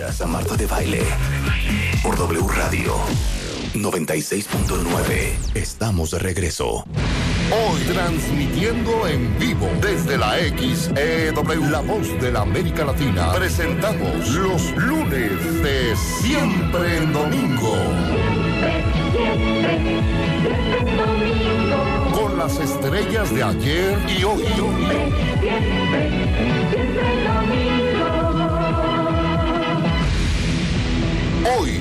Escuchas a Marta de Baile por W Radio 96.9. Estamos de regreso. Hoy transmitiendo en vivo desde la XEW, la voz de la América Latina, presentamos los lunes de Siempre en Domingo. Con las estrellas de ayer y hoy. Hoy,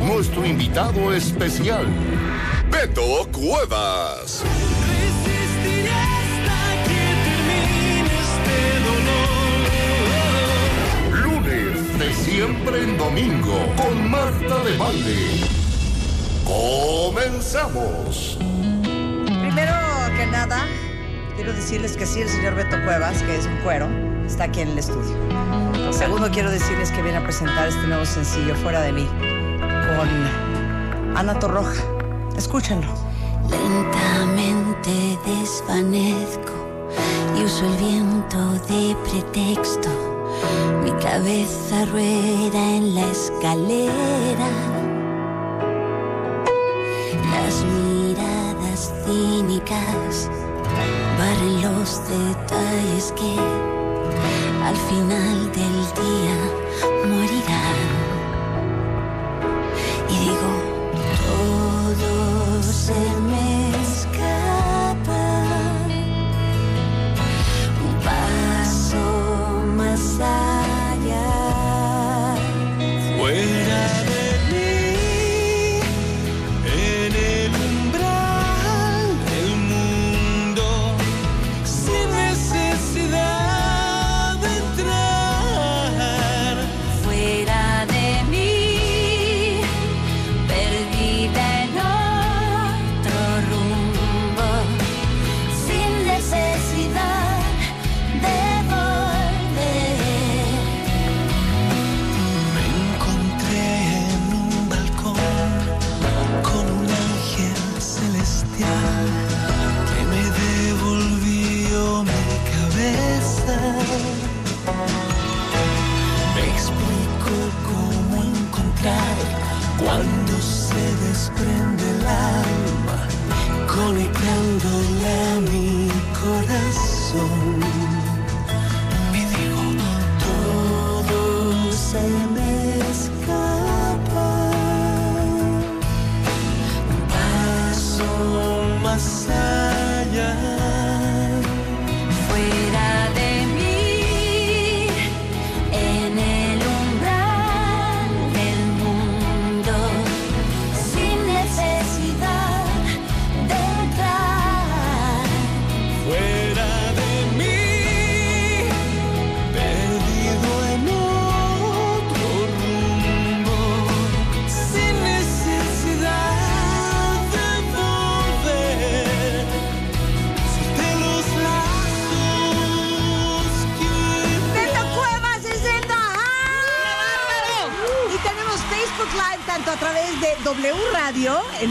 nuestro invitado especial, Beto Cuevas. Resistiré hasta que termine este dolor. Lunes de siempre en domingo con Marta de Valle. Comenzamos. Primero que nada, quiero decirles que sí, el señor Beto Cuevas, que es un cuero, está aquí en el estudio. Segundo, quiero decirles que viene a presentar este nuevo sencillo, Fuera de mí, con Ana Torroja. Escúchenlo. Lentamente desvanezco y uso el viento de pretexto. Mi cabeza rueda en la escalera. Las miradas cínicas barren los detalles que al final del día morirán.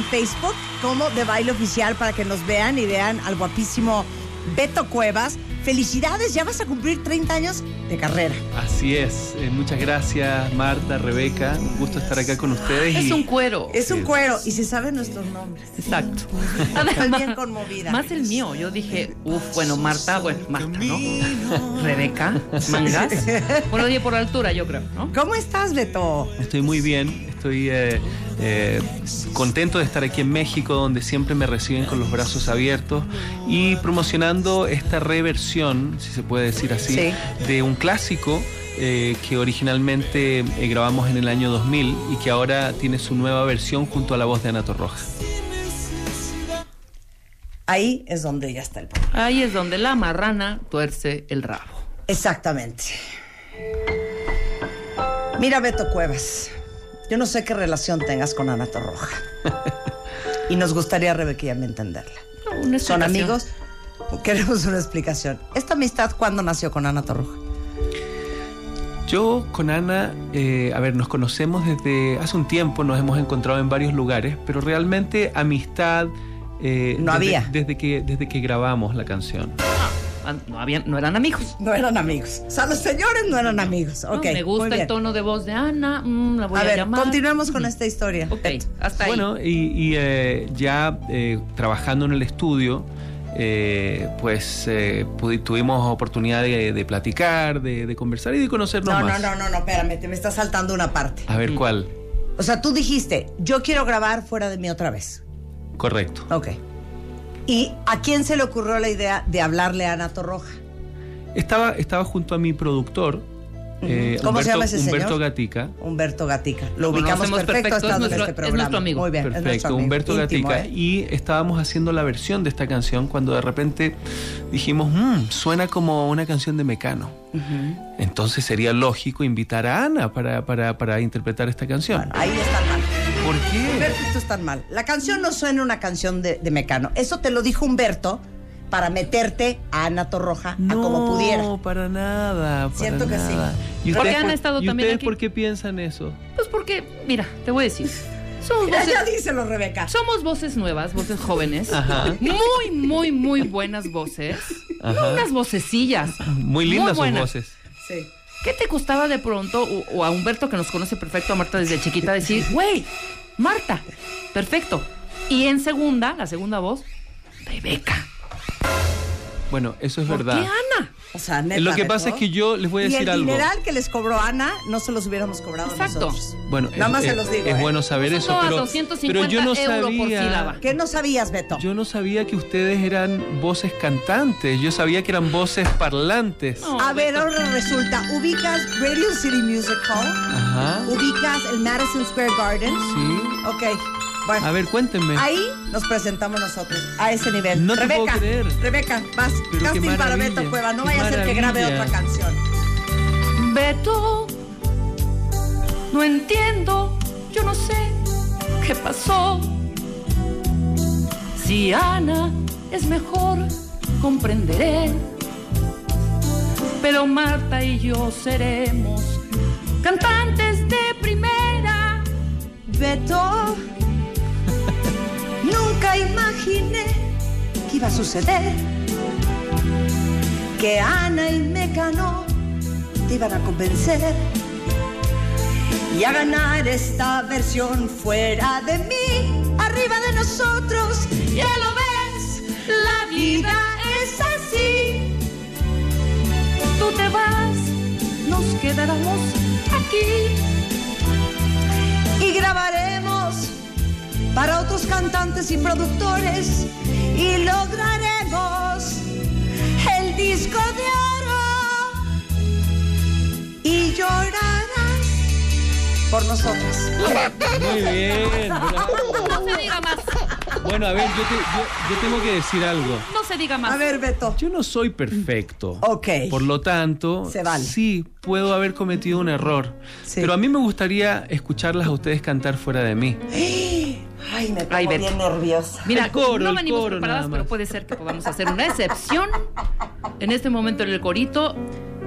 Facebook como de Baile Oficial para que nos vean y vean al guapísimo Beto Cuevas. Felicidades, ya vas a cumplir 30 años de carrera. Así es. Eh, muchas gracias, Marta, Rebeca. Un gusto estar acá con ustedes. Es y- un cuero. Es un cuero y se saben nuestros nombres. Exacto. Estoy bien conmovida. Más el mío. Yo dije, uff, bueno, Marta, bueno, Marta, ¿no? Rebeca, Mangas. Bueno, dije por altura, yo creo, ¿no? ¿Cómo estás, Beto? Estoy muy bien. Estoy eh, eh, contento de estar aquí en México, donde siempre me reciben con los brazos abiertos y promocionando esta reversión, si se puede decir así, Sí. de un clásico. eh, que originalmente eh, grabamos en el año 2000 y que ahora tiene su nueva versión junto a la voz de Ana Torroja. Ahí es donde ya está el problema. Ahí es donde la marrana tuerce el rabo. Exactamente. Mira, Beto Cuevas. Yo no sé qué relación tengas con Ana Torroja. y nos gustaría, Rebeca, y a mí entenderla. ¿Son amigos? Queremos una explicación. ¿Esta amistad cuándo nació con Ana Torroja? Yo con Ana, eh, a ver, nos conocemos desde hace un tiempo, nos hemos encontrado en varios lugares, pero realmente amistad... eh, No desde, había. Desde que, desde que grabamos la canción. Ah, No, habían, no eran amigos. No eran amigos. O sea, los señores no eran amigos. No, Ok. me gusta el tono de voz de Ana, mm, la voy a, A ver, llamar. continuemos con esta historia. Ok, hasta ahí. Bueno, y, y, eh, ya eh, trabajando en el estudio, eh, pues eh, tuvimos oportunidad de, de platicar, de, de conversar y de conocernos No, no, más. no, no, no, espérame, te me está saltando una parte. A ver cuál. O sea, tú dijiste, yo quiero grabar fuera de mí otra vez. Correcto. Ok. ¿Y a quién se le ocurrió la idea de hablarle a Ana Torroja? Estaba, estaba junto a mi productor, eh, ¿Cómo se Humberto, llama ese señor? Humberto Gatica. Humberto Gatica. Lo ubicamos perfecto, perfecto, es estando en nuestro- este es nuestro amigo. Muy bien, es nuestro Perfecto, amigo. Humberto Íntimo, Gatica. ¿eh? Y estábamos haciendo la versión de esta canción cuando de repente dijimos, "Mm, suena como una canción de Mecano. Entonces sería lógico invitar a Ana para, para, para interpretar esta canción. Bueno, ahí están mal. ¿Por qué? Humberto, tú estás mal. La canción no suena una canción de, de Mecano. Eso te lo dijo Humberto para meterte a Ana Torroja a como pudiera. No, para nada. para Siento que sí. ¿Y ustedes han por- estado ¿y también ustedes aquí? por qué piensan eso? Pues porque, mira, te voy a decir. Somos Mira, voces, ya díselo, Rebeca. somos voces nuevas, voces jóvenes. Ajá. Muy, muy, muy buenas voces. Ajá. Unas vocecillas. Muy lindas sus buenas. voces. Sí. ¿Qué te costaba de pronto, o, o a Humberto que nos conoce perfecto, a Marta desde chiquita, decir, güey, Marta, perfecto? Y en segunda, la segunda voz, Rebeca. Bueno, eso es ¿Por verdad. qué Ana? O sea, neta, Lo que pasa es que yo les voy a y decir el algo. dineral que les cobró Ana no se los hubiéramos cobrado Exacto. nosotros. Bueno, Nada es, más se los digo, es ¿eh? bueno saber eso, pero, 250 pero yo no sabía. ¿Qué no sabías, Beto? Yo no sabía que ustedes eran voces cantantes. Yo sabía que eran voces parlantes. No, A ver, ahora resulta, ubicas Radio City Music Hall, Ajá. ubicas el Madison Square Garden. Sí. Ok, bueno. A ver, cuéntenme. Ahí nos presentamos nosotros, a ese nivel. No te Rebeca, puedo creer. Rebeca, vas, Pero casting para Beto Cueva. No qué vaya a ser que grabe otra canción. Beto, no entiendo, yo no sé qué pasó. Si Ana es mejor, comprenderé. Pero Marta y yo seremos cantantes de primera. Beto, nunca imaginé que iba a suceder. Que Ana y Mecano te iban a convencer. Y a ganar esta versión fuera de mí, arriba de nosotros. Ya lo cantantes y productores y lograremos el disco de oro y llorarás por nosotros. Muy bien, bravo. No se diga más, Bueno, a ver, yo, te- yo- yo tengo que decir algo. no se diga más. A ver, Beto. Yo no soy perfecto. Ok. Por lo tanto, Se vale. sí, puedo haber cometido un error. Sí. Pero a mí me gustaría escucharlas a ustedes cantar fuera de mí. Ay, me pongo Ay, bien nerviosa. Mira, El coro, no el venimos coro preparadas, nada pero puede ser que podamos hacer una excepción. En este momento en el corito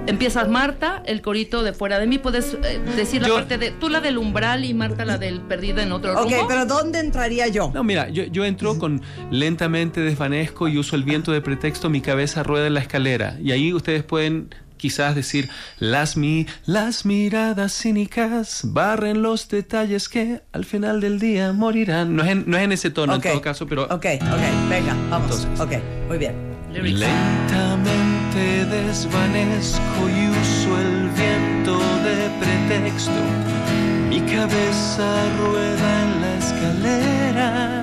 empiezas Marta, el corito de fuera de mí. Puedes eh, decir la Yo- parte de tú la del umbral y Marta la del perdido en otro Ok, rumbo. pero ¿dónde entraría yo? No, mira, yo, yo entro con lentamente desvanezco y uso el viento de pretexto, mi cabeza rueda en la escalera. Y ahí ustedes pueden quizás decir, las, mi, las miradas cínicas barren los detalles que al final del día morirán. No es en, no es en ese tono Ok. en todo caso, pero... Ok, ok, venga, vamos. Entonces. ok, muy bien. Lentamente desvanezco y uso el viento de pretexto. Mi cabeza rueda en la escalera.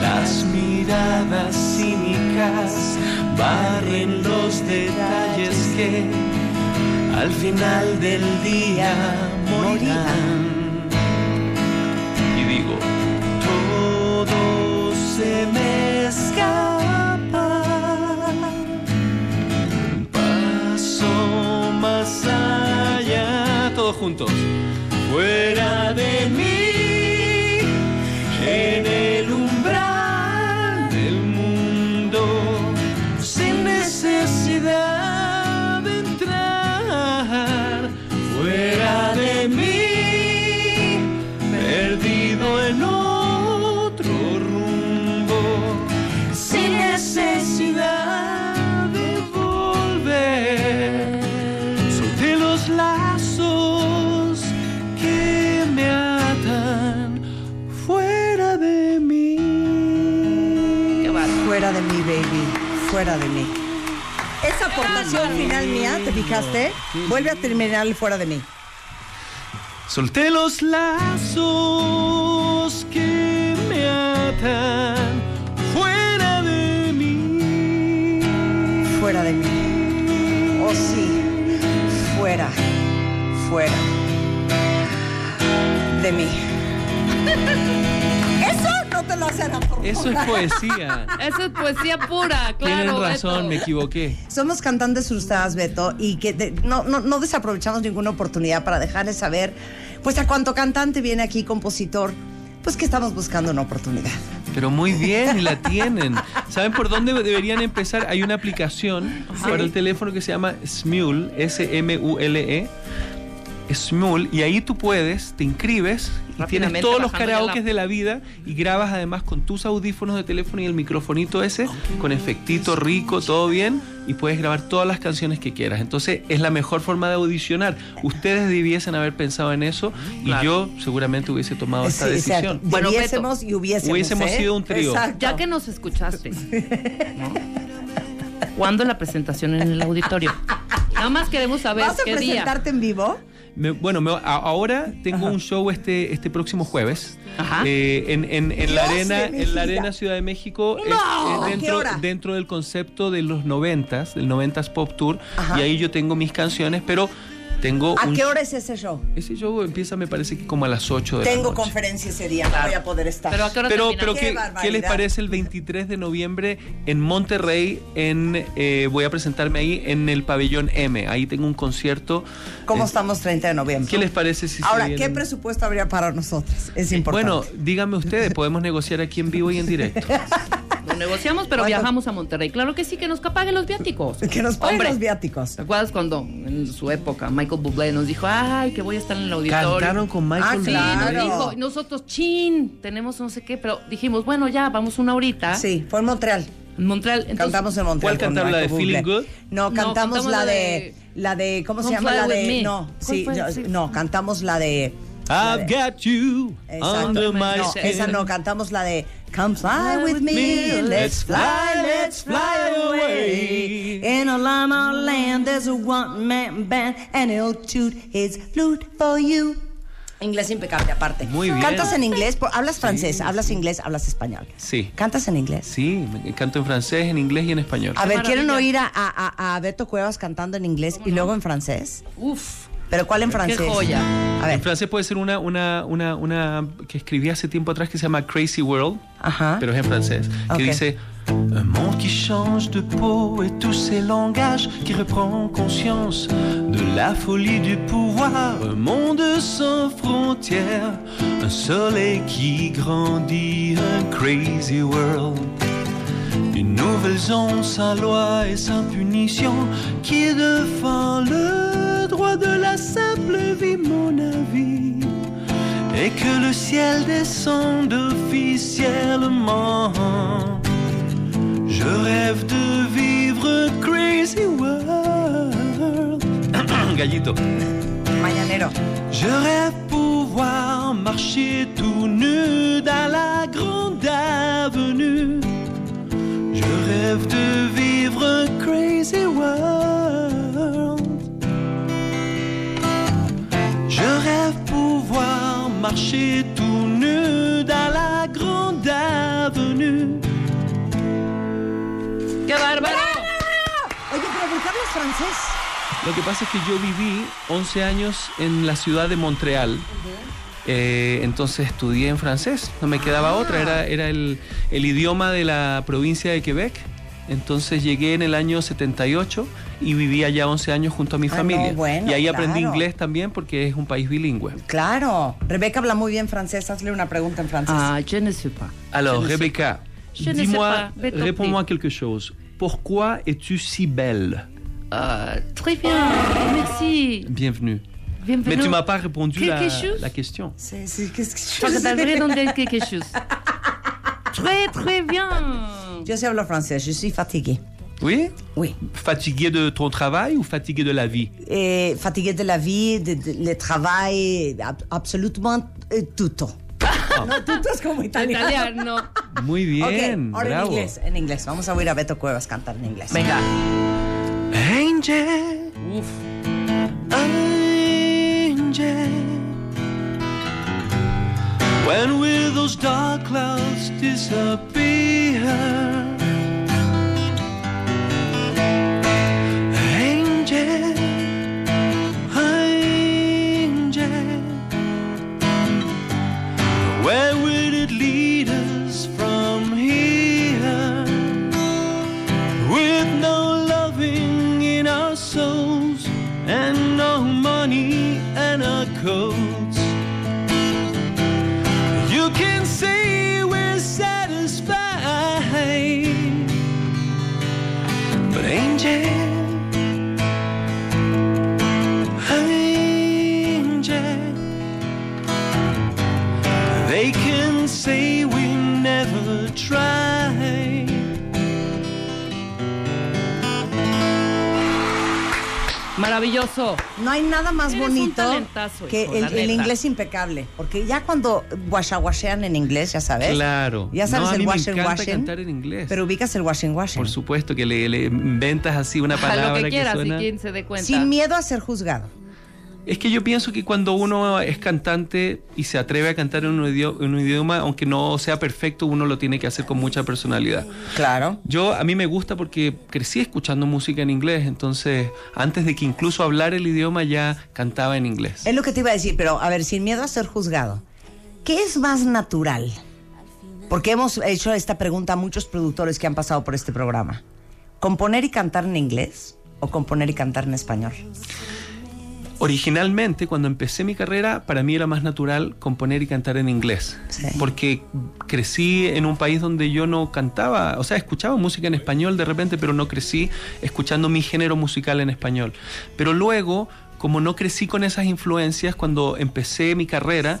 Las miradas cínicas barren los detalles que al final del día morirán. Y digo, todo se me escapa. Paso más allá, todos juntos. Fuera de mí, fuera de mí. Esa aportación final mía, ¿te fijaste? Vuelve a terminar el fuera de mí. Solté los lazos que me atan fuera de mí. Fuera de mí. Oh sí, fuera, fuera de mí. Eso lo. Eso es poesía. Esa es poesía pura, claro. Tienen razón, Beto. me equivoqué. Somos cantantes frustradas, Beto, y que de- no, no, no desaprovechamos ninguna oportunidad para dejarles saber, pues a cuánto cantante viene aquí, compositor, pues que estamos buscando una oportunidad. Pero muy bien, y la tienen. ¿Saben por dónde deberían empezar? Hay una aplicación para el teléfono que se llama Smule, S-M-U-L-E. Smule, y ahí tú puedes, te inscribes y tienes todos los karaokes la- de la vida y grabas además con tus audífonos de teléfono y el microfonito ese, con efectito rico, todo bien, y puedes grabar todas las canciones que quieras. Entonces es la mejor forma de audicionar. Ustedes debiesen haber pensado en eso y Claro. yo seguramente hubiese tomado esta Sí, decisión. exacto. Bueno, Hubiésemos y hubiésemos. Hubiésemos ¿eh? sido un trío. Exacto. Ya que nos escuchaste, ¿no? ¿Cuándo la presentación en el auditorio? Nada más queremos saber ¿Vas a qué día. presentarte en vivo? Me- bueno, me- a- ahora tengo un show este, este próximo jueves Ajá. eh, en, en- en la arena, en la arena Ciudad de México, No, es ¿a qué dentro, dentro del concepto de los noventas, del noventas pop tour, Ajá. y ahí yo tengo mis canciones, pero tengo ¿A un qué hora es ese show? Ese show empieza, me parece que como a las 8 de la Tengo noche. conferencia ese día, no voy a poder estar. Pero a qué hora Pero, termina? pero Qué ¿qué, barbaridad. qué les parece el 23 de noviembre en Monterrey? En, eh, voy a presentarme ahí en el pabellón M. Ahí tengo un concierto. ¿Cómo Eh, estamos 30 de noviembre? ¿Qué les parece si se Ahora, ¿qué vienen? presupuesto habría para nosotros? Es importante. Bueno, díganme ustedes, podemos negociar aquí en vivo y en directo. Lo negociamos, pero viajamos a Monterrey. Claro que sí, que nos paguen los viáticos. que nos paguen Hombre, los viáticos. ¿Te acuerdas cuando en su época Michael Bublé nos dijo, ay, que voy a estar en el auditorio? Cantaron con Michael Ah, Sí, Bublé. claro. nos dijo, y nosotros, chin, tenemos no sé qué, pero dijimos, bueno, ya, vamos una horita. Sí, fue en Montreal. En Montreal. Entonces, cantamos en Montreal. ¿Cuál con cantaron, la de Feeling Bublé. Good? No, No, cantamos, la de, de- la de ¿cómo se llama la de? Me. No, ¿Cuál sí, fue? no, Sí. no, cantamos la de I've got you Exacto. under my No, skin. esa no, cantamos la de Come fly with me, let's fly, let's fly away. In a llama land there's a one-man band and he'll toot his flute for you. Inglés impecable aparte. Muy bien. ¿Cantas en inglés? ¿Hablas francés? ¿Hablas inglés? ¿Hablas español? Sí. ¿Cantas en inglés? Sí, canto en francés, en inglés y en español. A ver. ¿quieren oír a, a- a Beto Cuevas cantando en inglés y luego en francés? Uf, ¿Pero cuál en francés? joya. A En ver. francés puede ser una, una, una, una que escribí hace tiempo atrás que se llama Crazy World, Ajá. pero es en francés, que dice Un monde qui change de peau et tous ces langages qui reprend conscience de la folie du pouvoir. Un monde sans frontières, un soleil qui grandit, un crazy world. Une nouvelle zone sans loi et sans punition qui défend le droit de la simple vie, mon avis. Et que le ciel descende officiellement. Je rêve de vivre crazy world. Gallito. Mañanero. Je rêve pouvoir marcher tout nu dans la grande avenue. Je rêve de vivre crazy world. Marcher tout nu dans la grande avenue. ¡Qué bárbaro! Oye, pero ¿por qué hablas francés? Lo que pasa es que yo viví 11 años en la ciudad de Montreal. Eh, entonces estudié en francés, no me quedaba otra, era, era el, el idioma de la provincia de Quebec. Entonces llegué en el año 78 y viví allá 11 años junto a mi Ah, familia. no, bueno, y ahí aprendí claro. inglés también porque es un país bilingüe. Claro. Rebeca habla muy bien francés. Hazle una pregunta en francés. Ah, je ne sais pas. Alors, Je sais dis-moi, réponds-moi quelque chose. Pourquoi es-tu si belle Ah, très bien, merci. Bienvenue. Bienvenue. Mais tu m'as pas répondu la, Quelque chose la question. Demander quelque chose. Très, très bien. Yo sí hablo francés. Je suis fatiguée. Oui? Oui. Fatigué de ton travail ou fatigué de la vie? Eh, fatiguée de la vie, de, de- le travail, ab- absolument eh, tutto. No. No, tú, tú es como italiano. Italiano. Muy bien, ok, ahora bravo. en inglés, en inglés. Vamos a oír a Beto Cuevas cantar en inglés. Venga. Angel, Uf. angel. When will those dark clouds disappear? They can say we never tried. Maravilloso. No hay nada más Eres bonito que hijo, el, inglés impecable. Porque ya cuando guashaguashean en inglés, ya sabes. Claro. Ya sabes No, a el washing washing. cantar en inglés. Pero ubicas el washing washing. Por supuesto que le, le inventas así una A palabra lo que quieras, suena. y quien se dé cuenta. Sin miedo a ser juzgado. Es que yo pienso que cuando uno es cantante y se atreve a cantar en un, idio- en un idioma, aunque no sea perfecto, uno lo tiene que hacer con mucha personalidad. Claro. Yo a mí me gusta porque crecí escuchando música en inglés, entonces antes de que incluso hablar el idioma ya cantaba en inglés. Es lo que te iba a decir, pero a ver, sin miedo a ser juzgado. ¿Qué es más natural? Porque hemos hecho esta pregunta a muchos productores que han pasado por este programa. ¿Componer y cantar en inglés o componer y cantar en español? Originalmente, cuando empecé mi carrera, para mí era más natural componer y cantar en inglés. Sí. Porque crecí en un país donde yo no cantaba, o sea, escuchaba música en español de repente, pero no crecí escuchando mi género musical en español. Pero luego, como no crecí con esas influencias, cuando empecé mi carrera,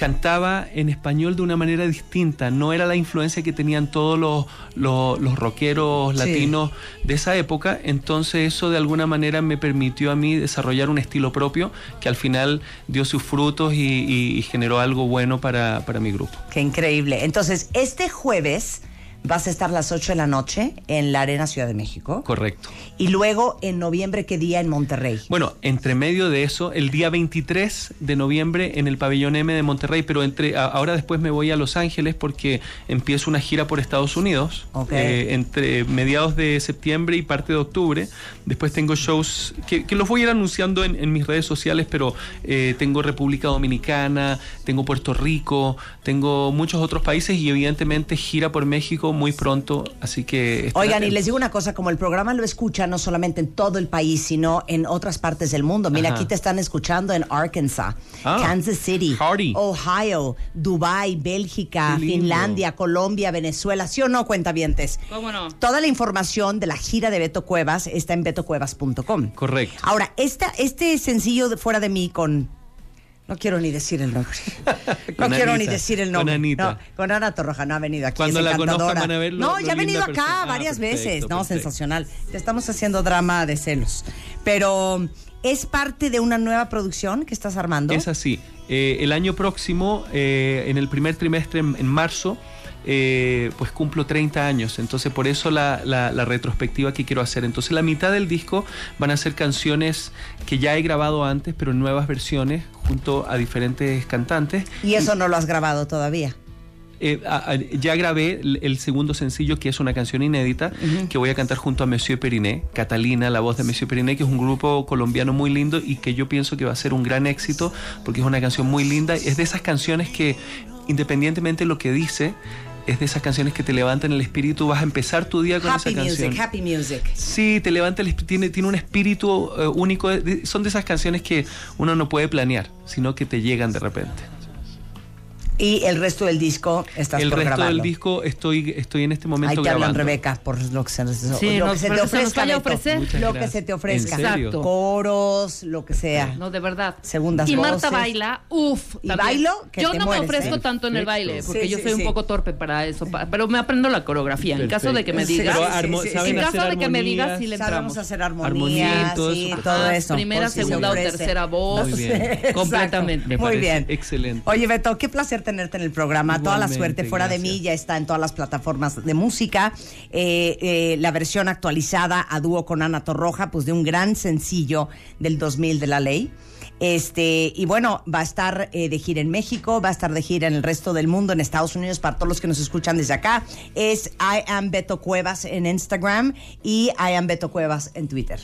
cantaba en español de una manera distinta. No era la influencia que tenían todos los, los, los rockeros Sí. latinos de esa época. Entonces eso de alguna manera me permitió a mí desarrollar un estilo propio que al final dio sus frutos y, y- y generó algo bueno para, para mi grupo. Qué increíble. Entonces, este jueves vas a estar las 8 de la noche en la Arena Ciudad de México. Correcto. Y luego, en noviembre, ¿qué día en Monterrey? Bueno, entre medio de eso, el día 23 de noviembre en el Pabellón M de Monterrey, pero entre ahora después me voy a Los Ángeles porque empiezo una gira por Estados Unidos Ok. eh, entre mediados de septiembre y parte de octubre. Después tengo shows que, que los voy a ir anunciando en, en mis redes sociales, pero eh, tengo República Dominicana, tengo Puerto Rico, tengo muchos otros países y evidentemente gira por México muy pronto, así que... Oigan, y les digo una cosa, como el programa lo escucha no solamente en todo el país, sino en otras partes del mundo. Mira, Ajá. aquí te están escuchando en Arkansas, Ah, Kansas City, howdy. Ohio, Dubai, Bélgica. Finlandia, Colombia, Venezuela. ¿Sí o no, cuentavientes? ¿Cómo no? Toda la información de la gira de Beto Cuevas está en betocuevas.com. Correcto. Ahora, esta, este sencillo de Fuera de mí con... No quiero ni decir el nombre. No Con quiero ni decir el con nombre. Anita. No, con Ana Torroja no ha venido aquí. Cuando es la conozcan van a ver lo- No, ya ha venido acá persona. Ah, varias perfecto, veces. No, perfecto. sensacional. Te estamos haciendo drama de celos. Pero es parte de una nueva producción que estás armando. Es así. Eh, el año próximo, eh, en el primer trimestre, en, en marzo, eh, pues cumplo 30 años. Entonces, por eso la, la- la retrospectiva que quiero hacer. Entonces, la mitad del disco van a ser canciones que ya he grabado antes, pero en nuevas versiones, junto a diferentes cantantes. Y eso no lo has grabado todavía. Eh, a- a- ya grabé el, el segundo sencillo, que es una canción inédita, que voy a cantar junto a Monsieur Periné, Catalina, la voz de Monsieur Periné, que es un grupo colombiano muy lindo y que yo pienso que va a ser un gran éxito, porque es una canción muy linda. Es de esas canciones que, independientemente de lo que dice, es de esas canciones que te levantan el espíritu, vas a empezar tu día con Happy esa canción. music, happy music. Sí, te levanta el espíritu, tiene, tiene un espíritu eh, único. Son de esas canciones que uno no puede planear, sino que te llegan de repente. Y el resto del disco estás el por resto grabarlo. del disco estoy, estoy en este Ahí momento te hablan. Rebeca por lo que se, lo Sí, que se te pero que se nos ofrezca. Beto. ofrecer. Lo que se te ofrezca. Exacto. Coros, lo que sea. No, de verdad. Segundas y Marta voces. baila, uff. ¿Y bailo? Que Yo te no mueres, me ofrezco ¿eh? tanto en el Perfecto. baile, porque Sí, yo soy sí. un poco torpe para eso, pero me aprendo la coreografía. En caso de que me digas, sí, Pero sí, armo- sí, sí. saben en caso de que me digas, sí le Sabemos entramos. hacer Armonía, todo sí, eso. todo Ajá, eso. Primera, si se segunda o tercera voz. Muy bien. Exacto. Completamente. Me Muy bien. excelente. Oye, Beto, qué placer tenerte en el programa. Toda la suerte. Fuera de mí ya está en todas las plataformas de música. Eh, eh, la versión actualizada a dúo con Ana Torroja, pues de un gran sencillo del 2000 de la ley. Este, y bueno, va a estar eh, de gira en México, va a estar de gira en el resto del mundo, en Estados Unidos, para todos los que nos escuchan desde acá. Es I am Beto Cuevas en Instagram y I am Beto Cuevas en Twitter.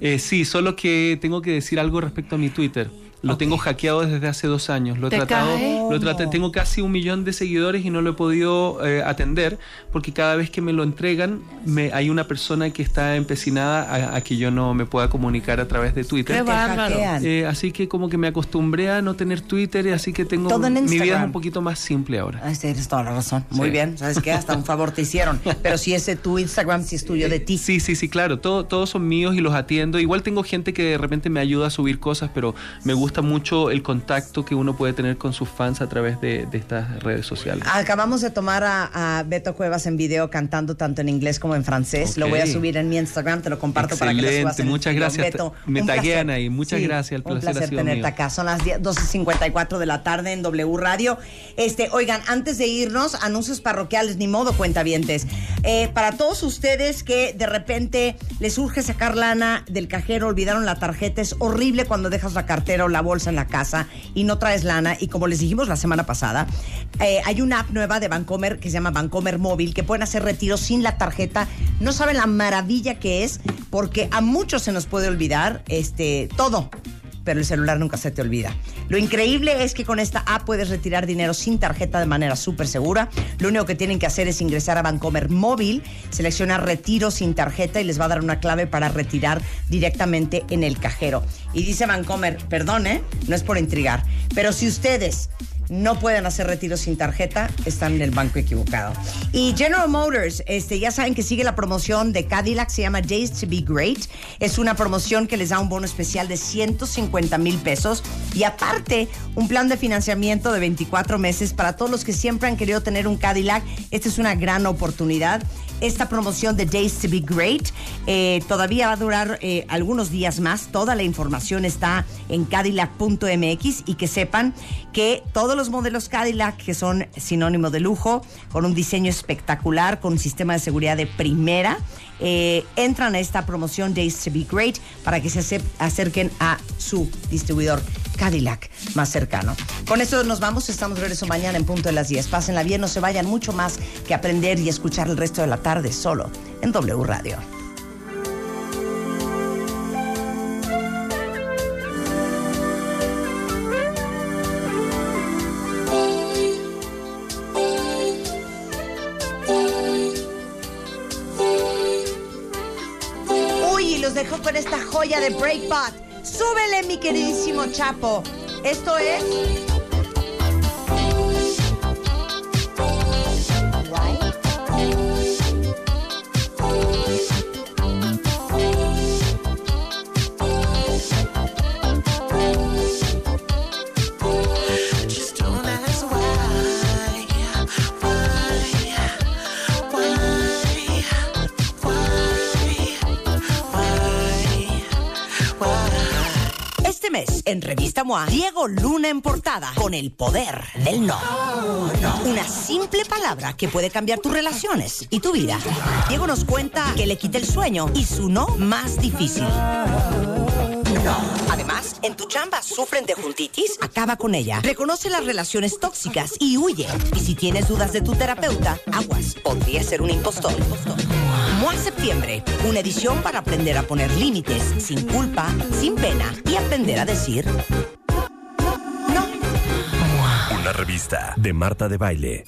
Eh, sí, solo que tengo que decir algo respecto a mi Twitter. Lo tengo hackeado desde hace dos años. Lo he ¿Te tratado, cae? lo traté, tengo casi un millón de seguidores y no lo he podido eh, atender porque cada vez que me lo entregan me, hay una persona que está empecinada a, a que yo no me pueda comunicar a través de Twitter. Qué. Eh, así que como que me acostumbré a no tener Twitter y así que tengo Todo en mi vida es un poquito más simple ahora. Ay, tienes toda la razón. Muy Sí. bien. ¿Sabes qué? Hasta un favor te hicieron. Pero si ese tu Instagram, si es tuyo de ti. Sí, sí, sí, claro. Todo, todos son míos y los atiendo. Igual tengo gente que de repente me ayuda a subir cosas, pero me gusta mucho el contacto que uno puede tener con sus fans a través de, de estas redes sociales. Acabamos de tomar a, a Beto Cuevas en video cantando tanto en inglés como en francés. Lo voy a subir en mi Instagram, te lo comparto para que lo subas Excelente, en muchas gracias. Beto, Me taguean ahí. Muchas gracias, el placer un ha placer sido tenerte mío. acá. Son las 10 12.54 de la tarde en W Radio. Este, oigan, antes de irnos, anuncios parroquiales, ni modo, cuentavientes. Eh, para todos ustedes que de repente les urge sacar lana del cajero, olvidaron la tarjeta, es horrible cuando dejas la cartera o la bolsa en la casa y no traes lana. Y como les dijimos la semana pasada, eh, hay una app nueva de Bancomer que se llama Bancomer Móvil que pueden hacer retiros sin la tarjeta. No saben la maravilla que es porque a muchos se nos puede olvidar este, todo pero el celular nunca se te olvida. Lo increíble es que con esta app puedes retirar dinero sin tarjeta de manera súper segura. Lo único que tienen que hacer es ingresar a Bancomer Móvil, seleccionar retiro sin tarjeta y les va a dar una clave para retirar directamente en el cajero. Y dice Bancomer, perdón, ¿eh? no es por intrigar, pero si ustedes no pueden hacer retiros sin tarjeta, están en el banco equivocado. Y General Motors, este, ya saben que sigue la promoción de Cadillac, se llama Days to Be Great. Es una promoción que les da un bono especial de 150 mil pesos y aparte un plan de financiamiento de 24 meses para todos los que siempre han querido tener un Cadillac. Esta es una gran oportunidad. Esta promoción de Days to Be Great eh, todavía va a durar eh, algunos días más. Toda la información está en cadillac.mx y que sepan que todos los modelos Cadillac, que son sinónimo de lujo, con un diseño espectacular, con un sistema de seguridad de primera, eh, entran a esta promoción Days to Be Great para que se acerquen a su distribuidor Cadillac más cercano. Con esto nos vamos, estamos de regreso mañana en punto de las 10. Pásenla bien, no se vayan mucho más que aprender y escuchar el resto de la tarde solo en W Radio. De Breakbot. Súbele, mi queridísimo Chapo. Esto es. En Revista MOA, Diego Luna en portada con el poder del no. Una simple palabra que puede cambiar tus relaciones y tu vida. Diego nos cuenta que le quita el sueño y su no más difícil. No. Además, en tu chamba sufren de juntitis, acaba con ella. Reconoce las relaciones tóxicas y huye. Y si tienes dudas de tu terapeuta, aguas, podría ser un impostor. MOA Septiembre, una edición para aprender a poner límites sin culpa, sin pena y aprender a decir Una revista de Marta de Baile.